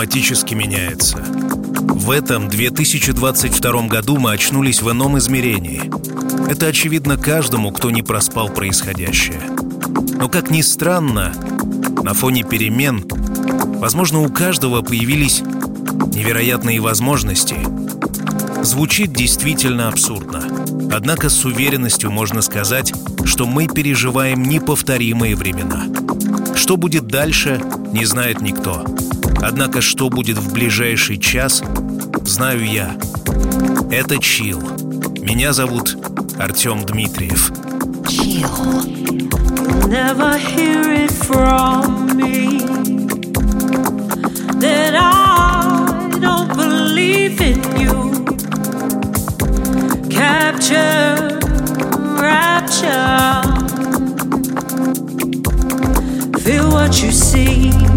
Драматически меняется. В этом 2022 году мы очнулись в ином измерении. Это очевидно каждому, кто не проспал происходящее. Но, как ни странно, на фоне перемен, возможно, у каждого появились невероятные возможности. Звучит действительно абсурдно. Однако с уверенностью можно сказать, что мы переживаем неповторимые времена. Что будет дальше, не знает никто. Однако что будет в ближайший час, знаю я. Это Чил. Меня зовут Артем Дмитриев. Rapture. Feel what you see.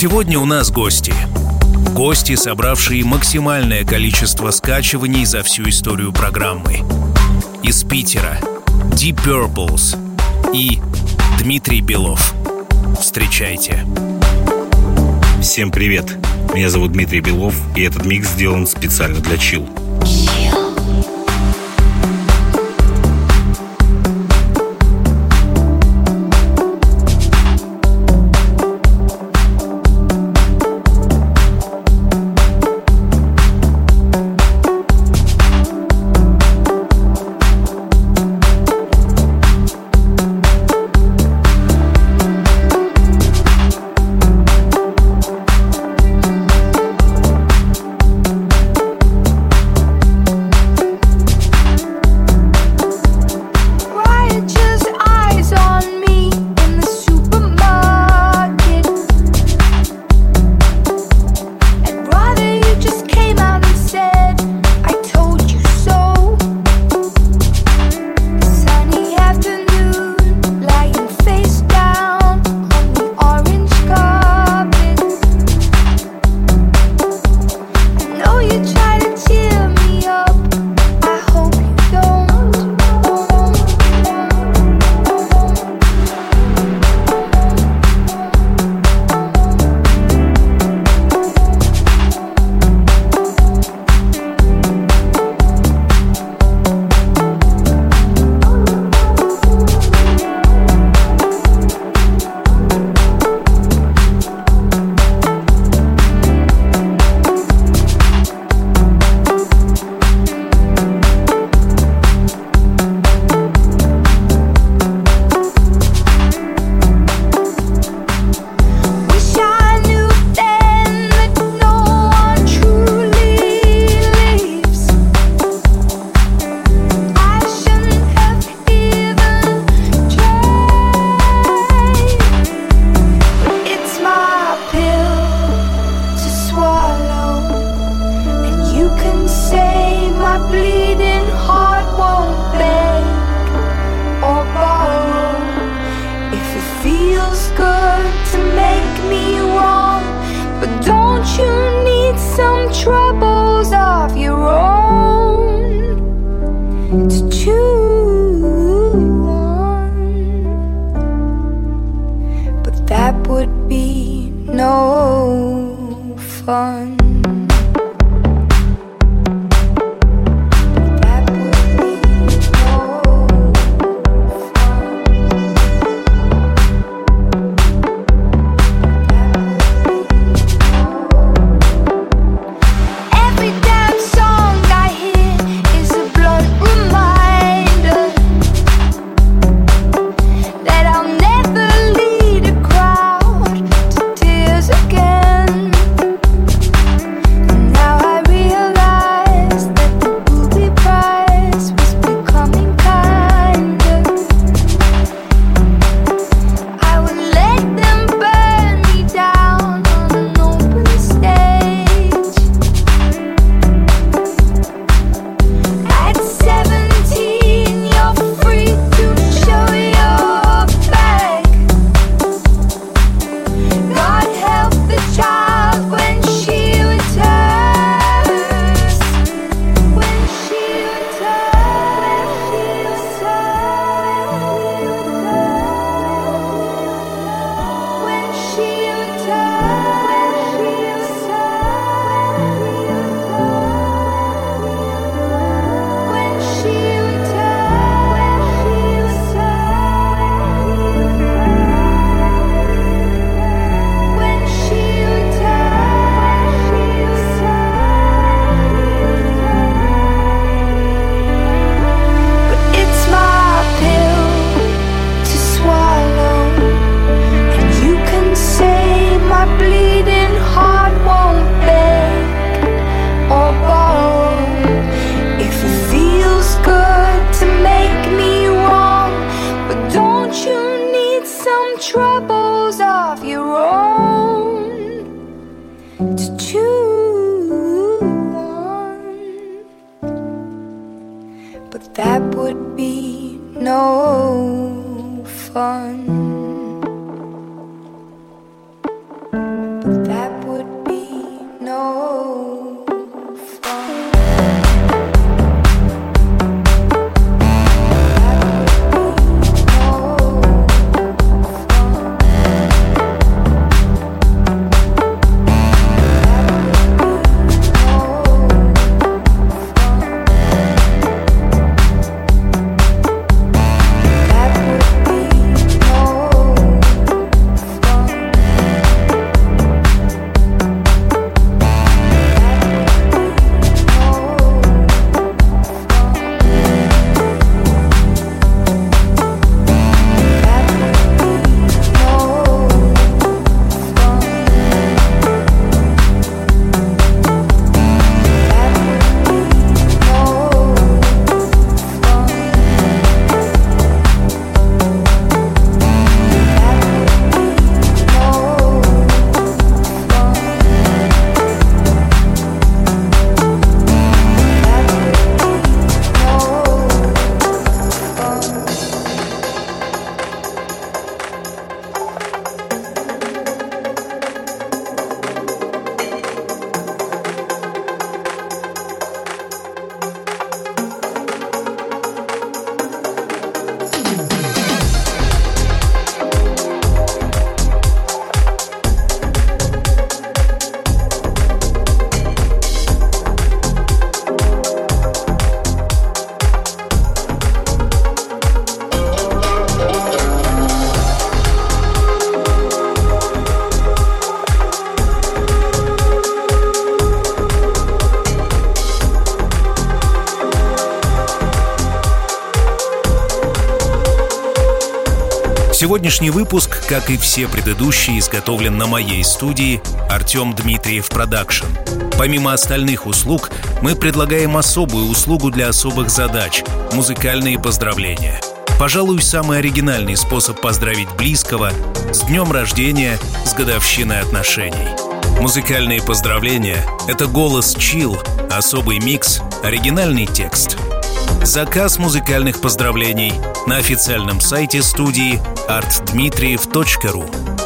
Сегодня у нас гости. Гости, собравшие максимальное количество скачиваний за всю историю программы. Из Питера Deep Purples и Дмитрий Белов. Встречайте. Всем привет! Меня зовут Дмитрий Белов, и этот микс сделан специально для Chill. Сегодняшний выпуск, как и все предыдущие, изготовлен на моей студии Артем Дмитриев Продакшн. Помимо остальных услуг, мы предлагаем особую услугу для особых задач – музыкальные поздравления. Пожалуй, самый оригинальный способ поздравить близкого с днем рождения, с годовщиной отношений. Музыкальные поздравления – это голос Chill, особый микс, оригинальный текст – Заказ музыкальных поздравлений на официальном сайте студии artdmitriev.ru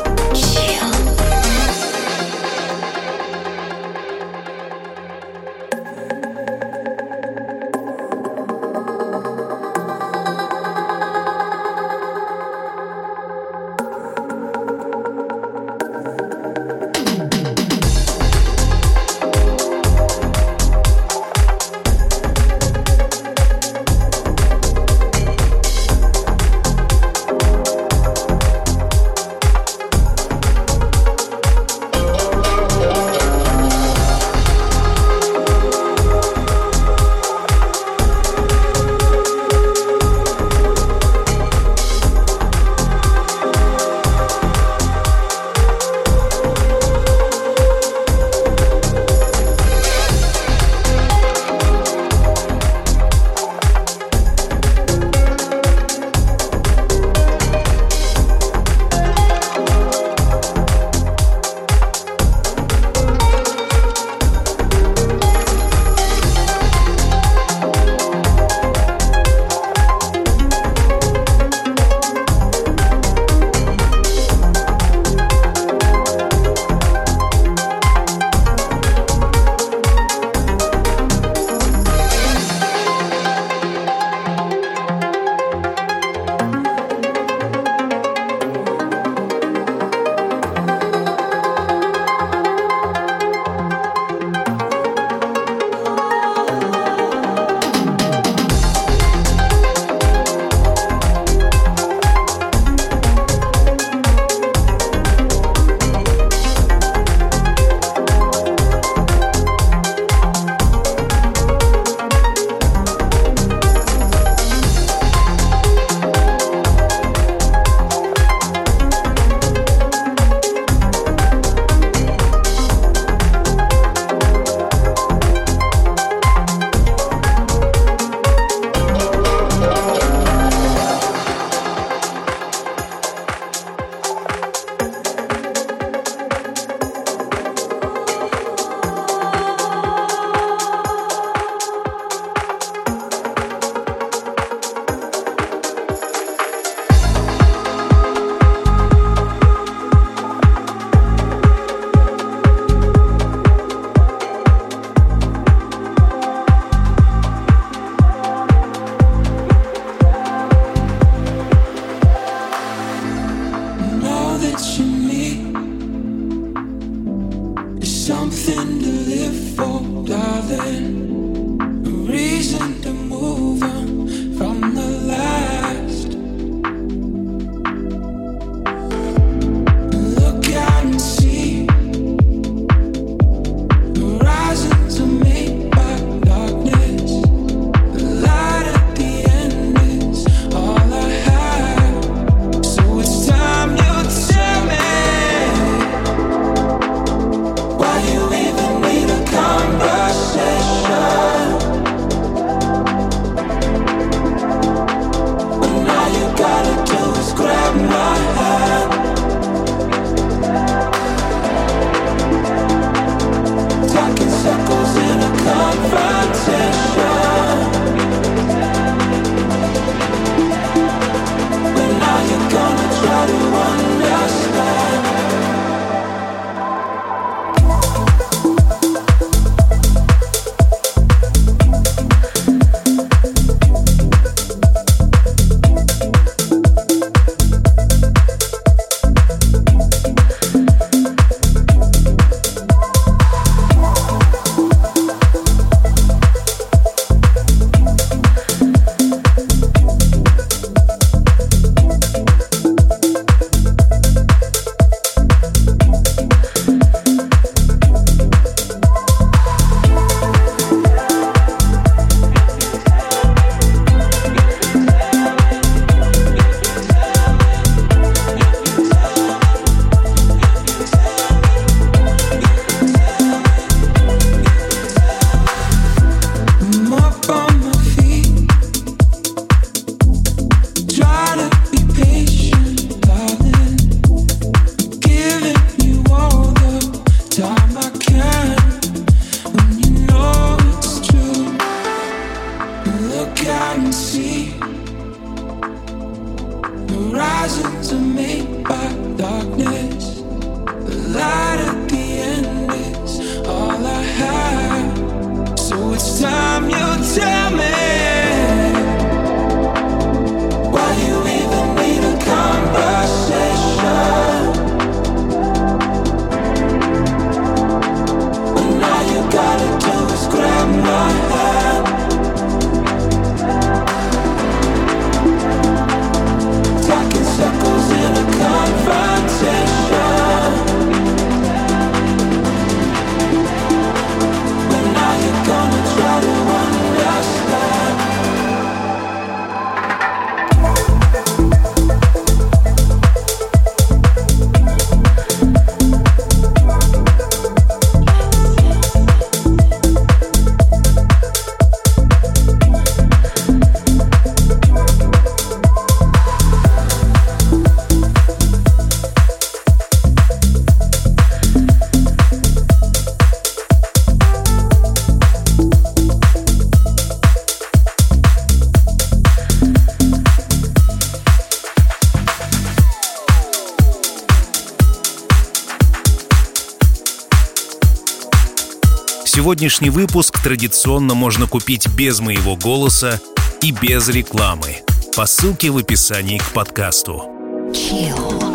Сегодняшний выпуск традиционно можно купить без моего голоса и без рекламы по ссылке в описании к подкасту. Chill.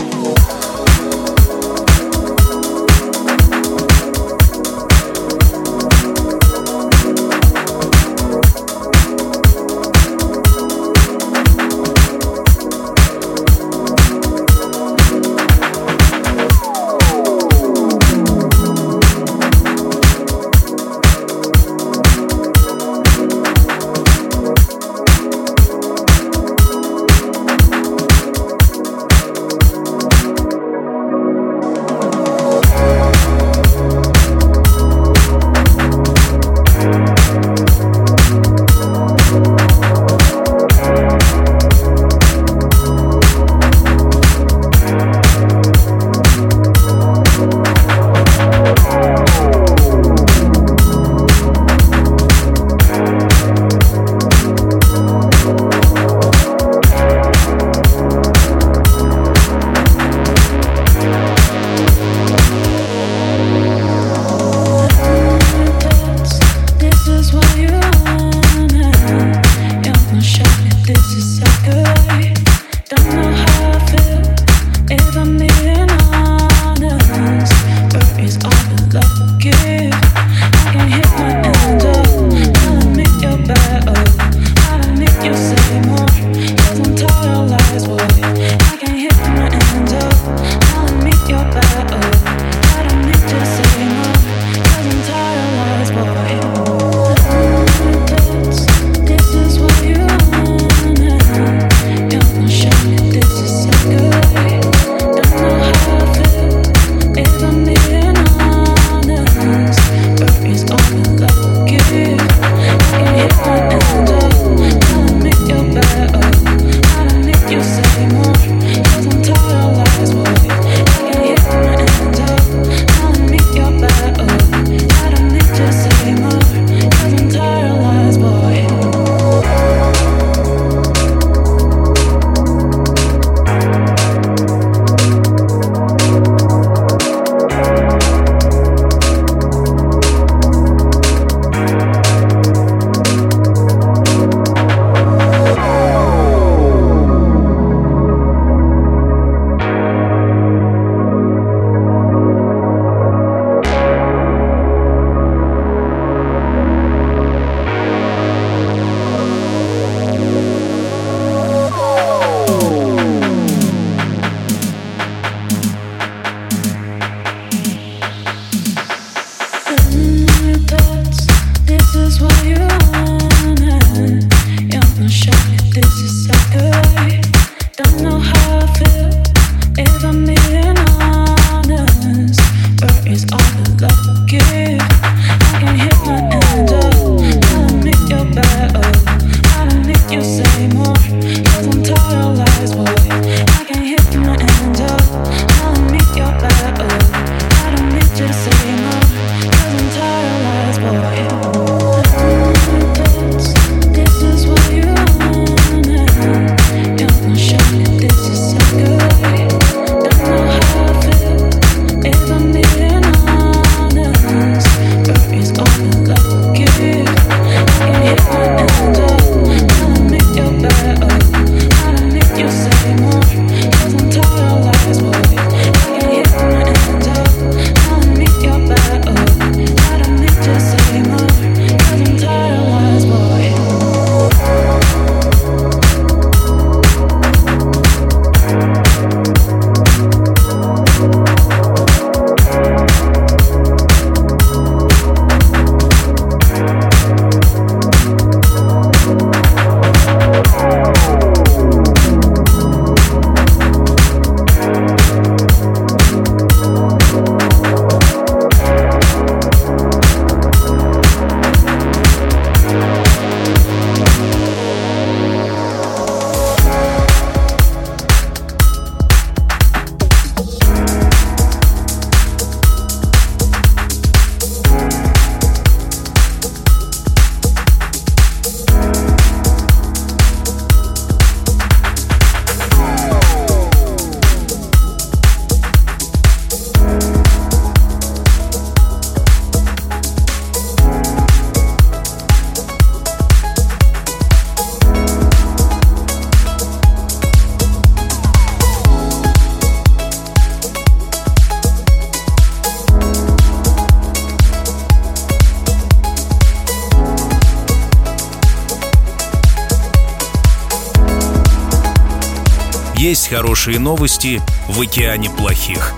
Есть хорошие новости в океане плохих.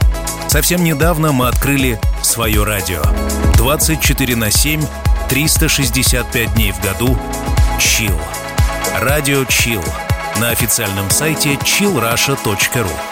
Совсем недавно мы открыли свое радио. 24 на 7, 365 дней в году. Чил. Радио Чил. На официальном сайте chillrusha.ru.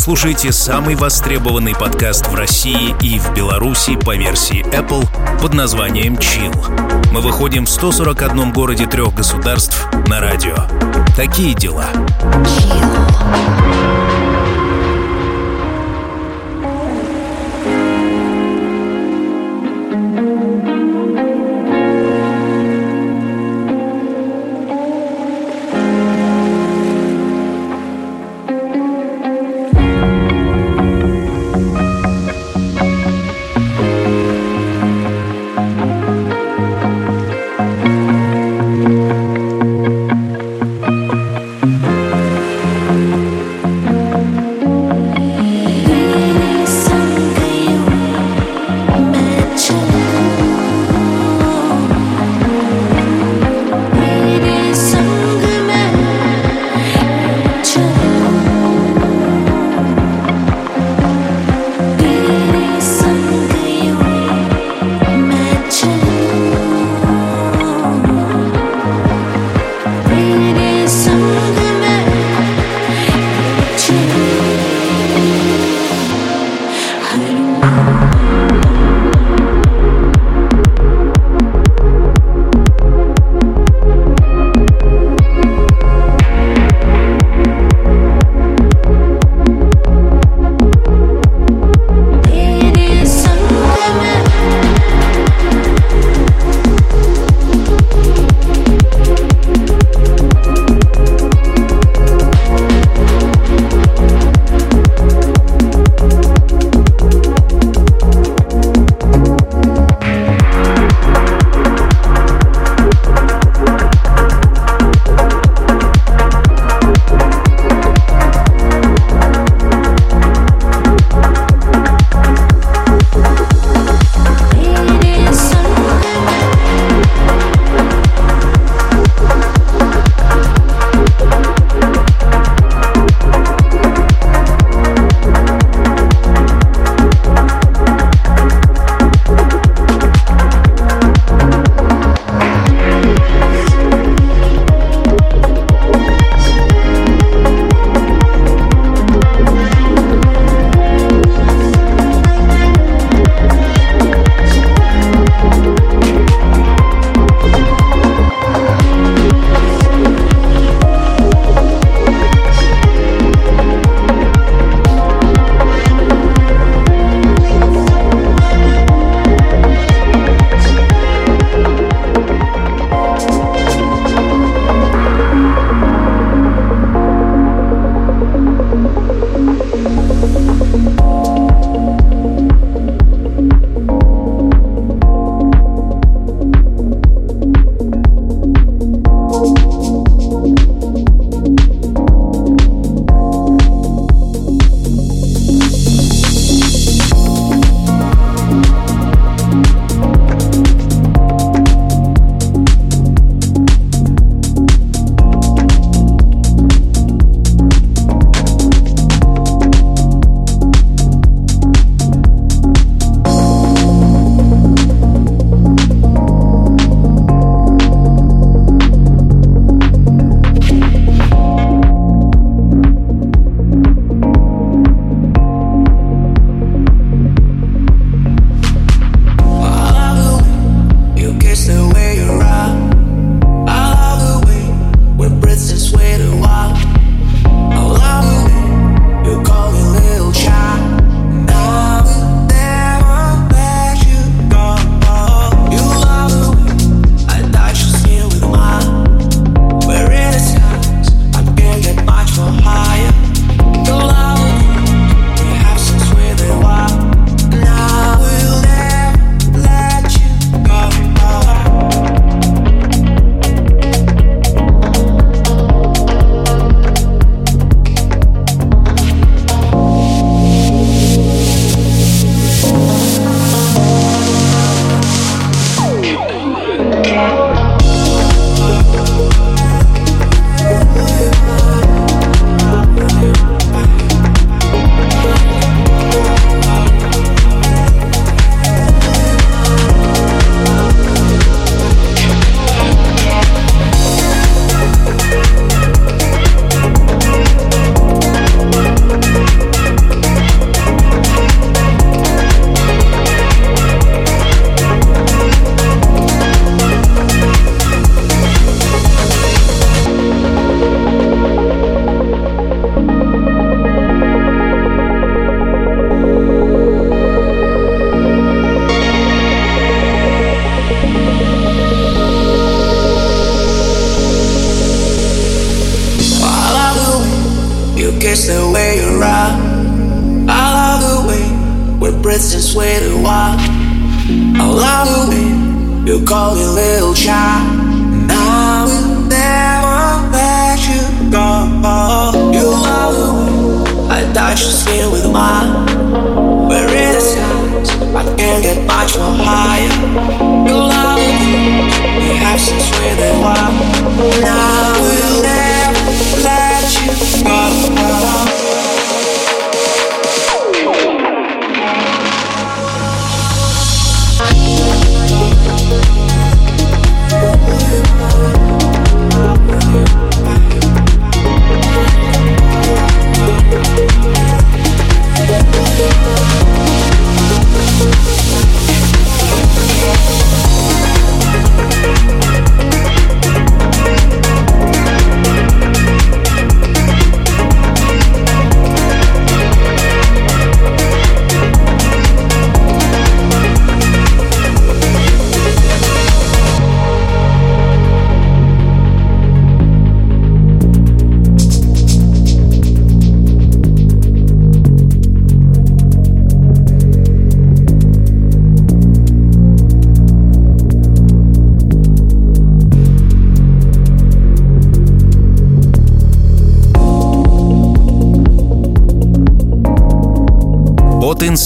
слушаете самый востребованный подкаст в России и в Беларуси по версии Apple под названием Chill. Мы выходим в 141 городе трех государств на радио. Такие дела. Chill.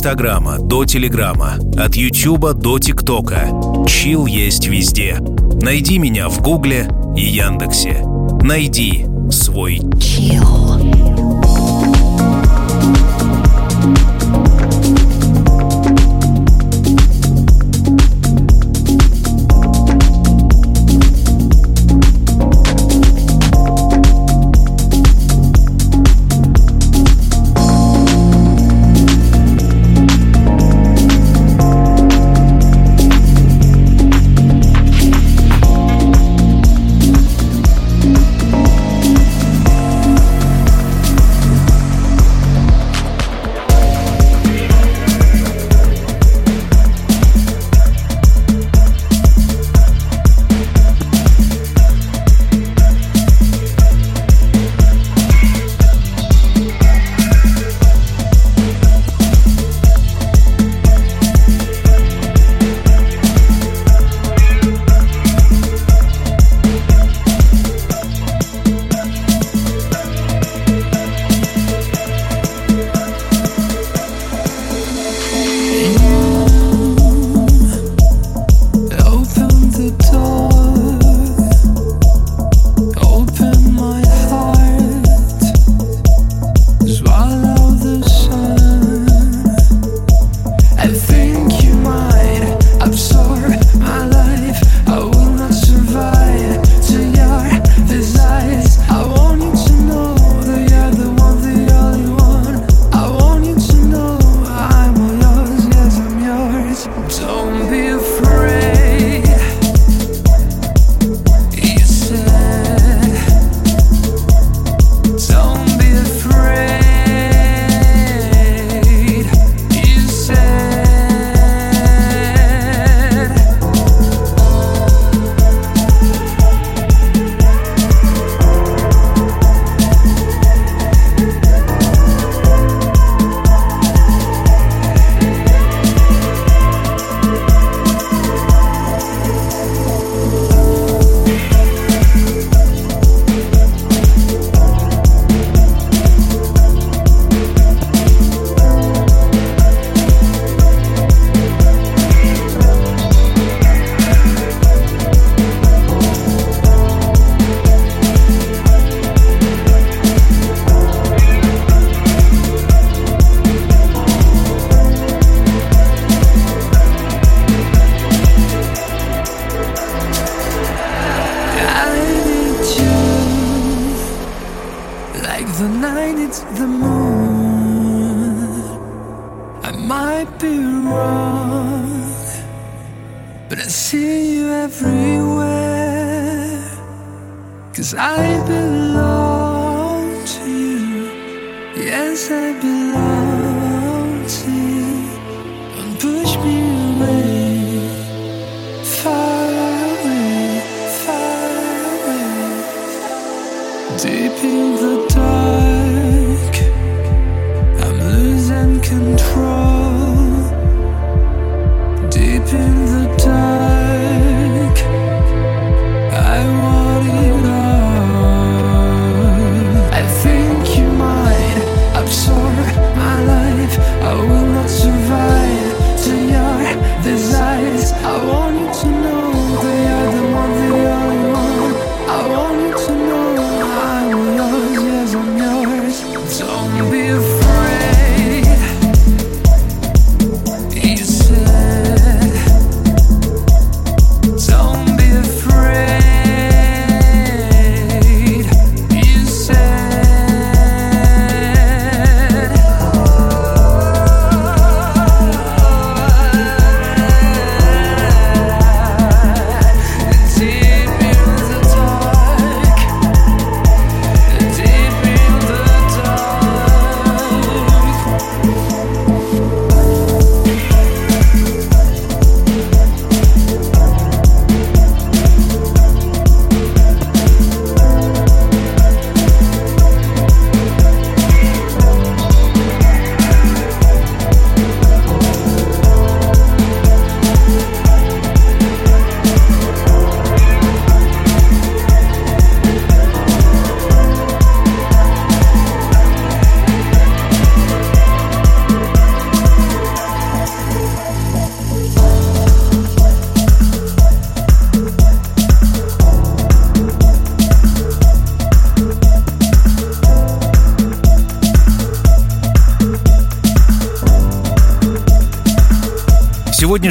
Инстаграма до Телеграма, от Ютуба до ТикТока. Чил есть везде. Найди меня в Гугле и Яндексе. Найди свой чил.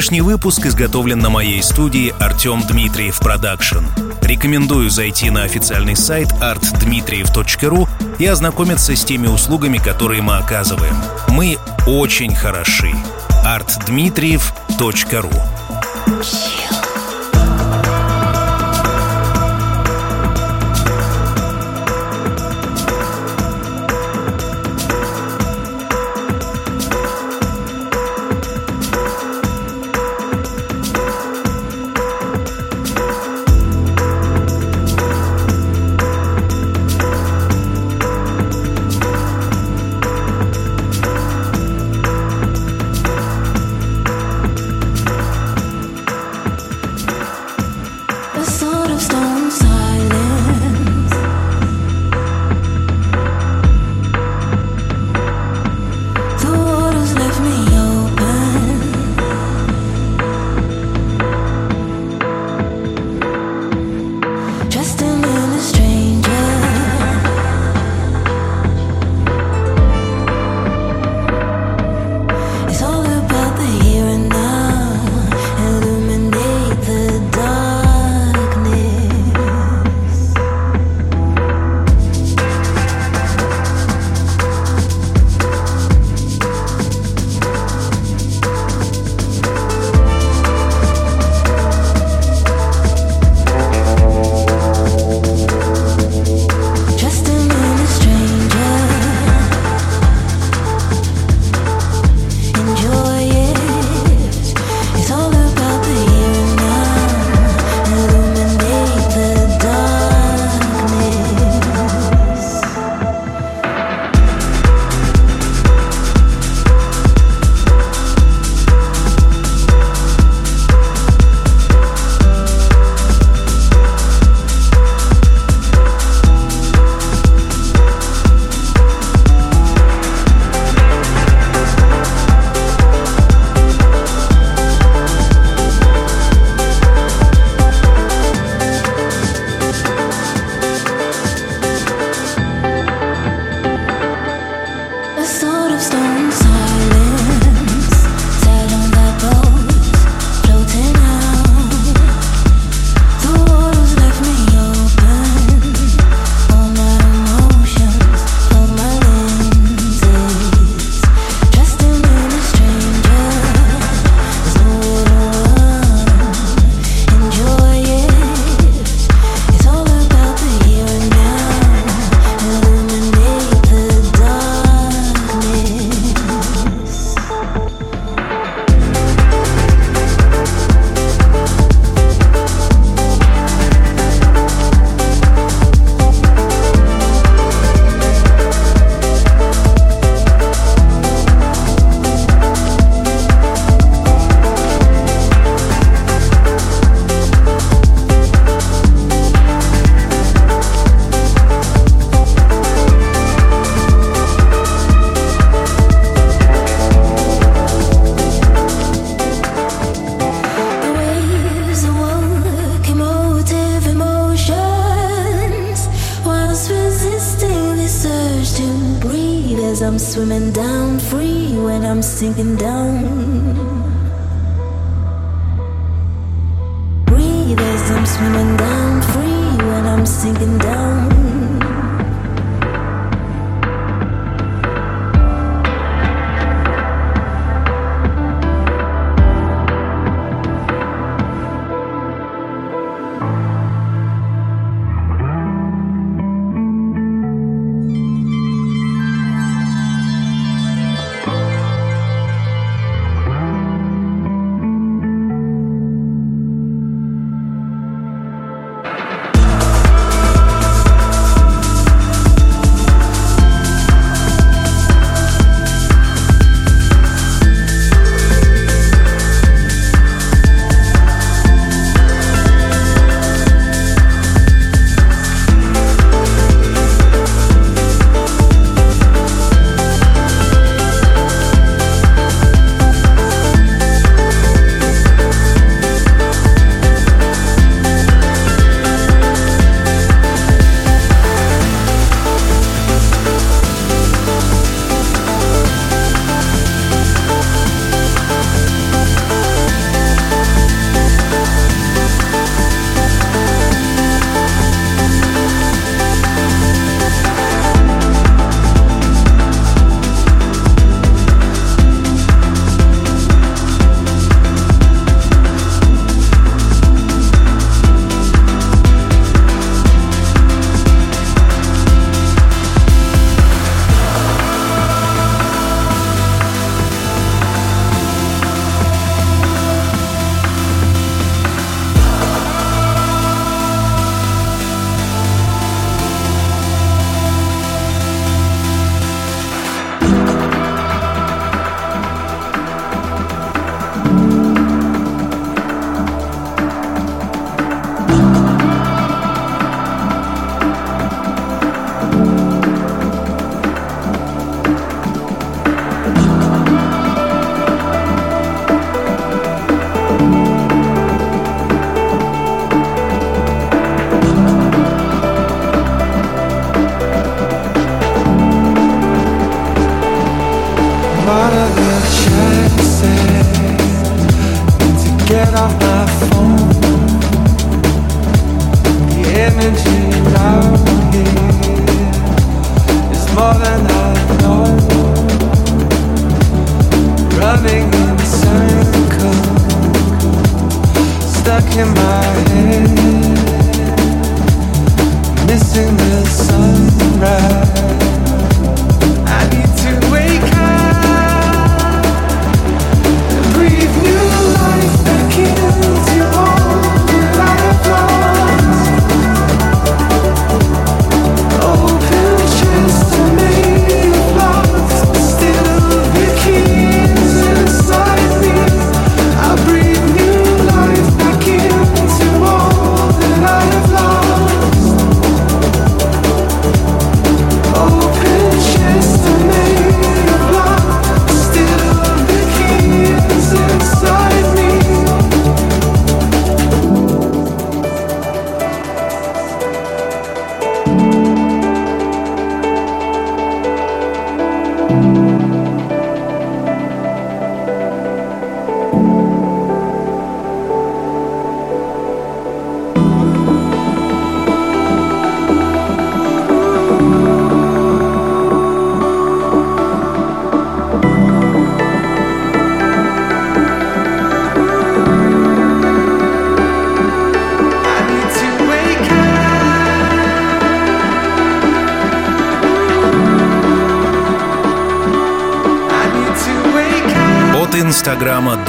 Сегодняшний выпуск изготовлен на моей студии Артем Дмитриев Продакшн. Рекомендую зайти на официальный сайт artdmitriev.ru и ознакомиться с теми услугами, которые мы оказываем. Мы очень хороши. artdmitriev.ru Инстаграма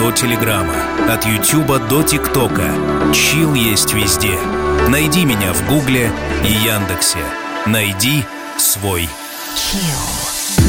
до Телеграма, от Ютуба до ТикТока. Чил есть везде. Найди меня в Гугле и Яндексе. Найди свой чил.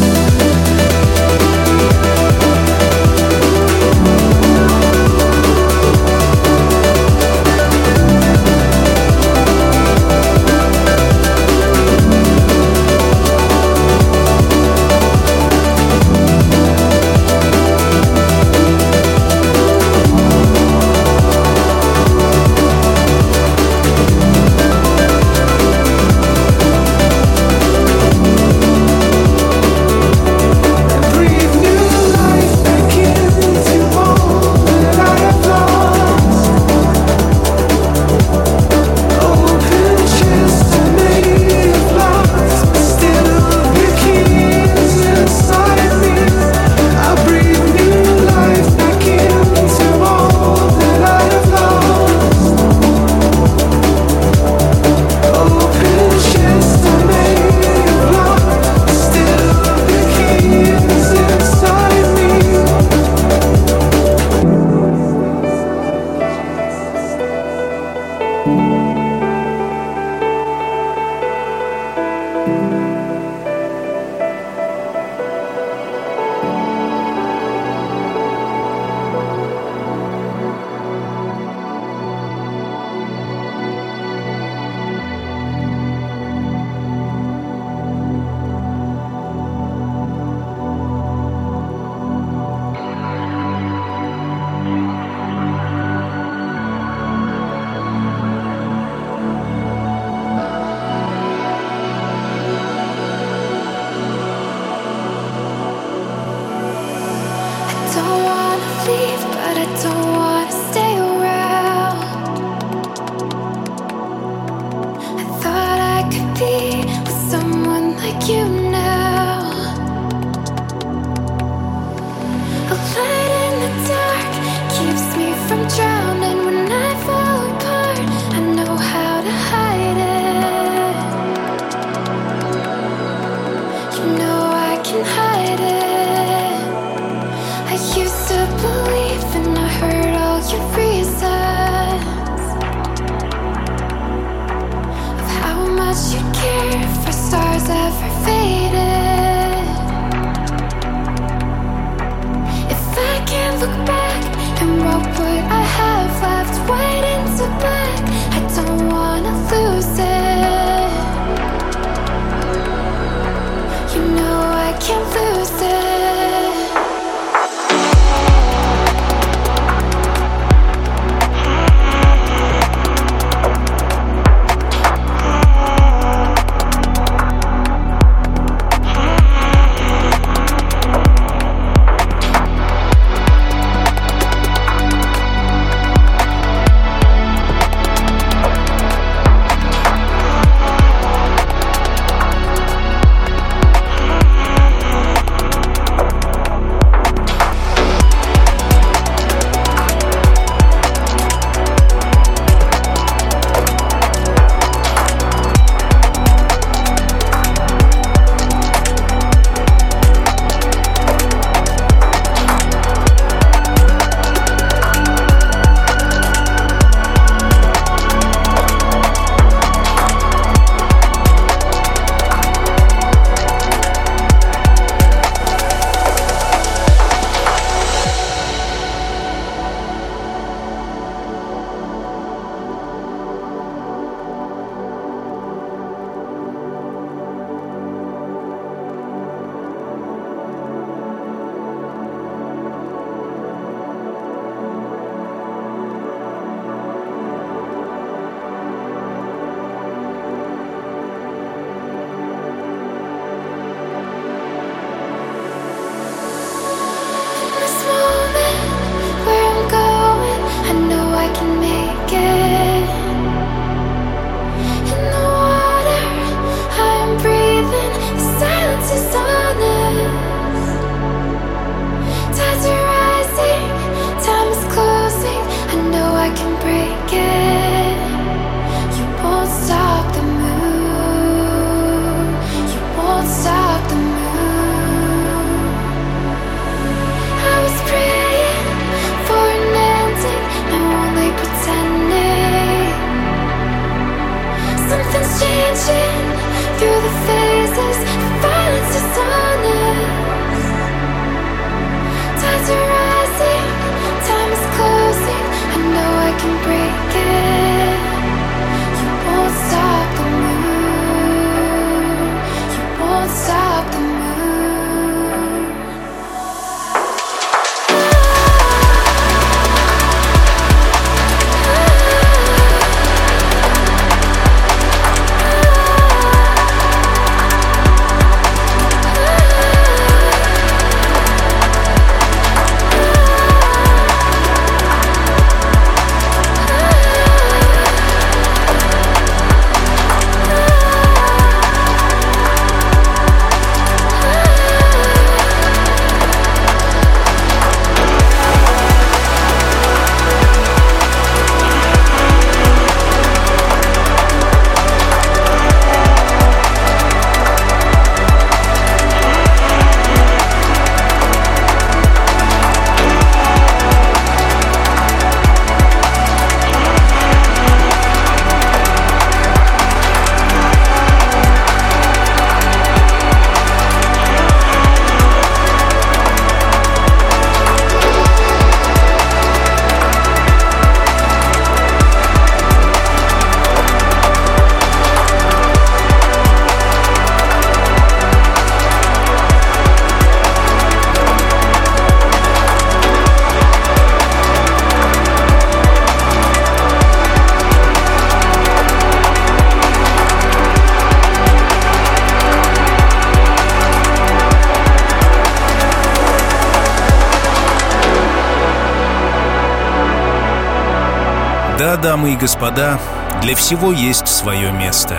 Да, дамы и господа, для всего есть свое место.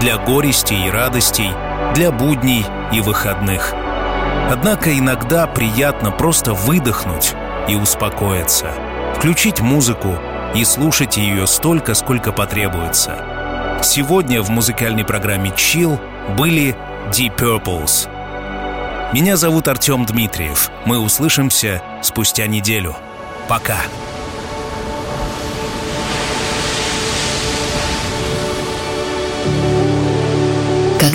Для горестей и радостей, для будней и выходных. Однако иногда приятно просто выдохнуть и успокоиться. Включить музыку и слушать ее столько, сколько потребуется. Сегодня в музыкальной программе Chill были Deep Purples. Меня зовут Артем Дмитриев. Мы услышимся спустя неделю. Пока.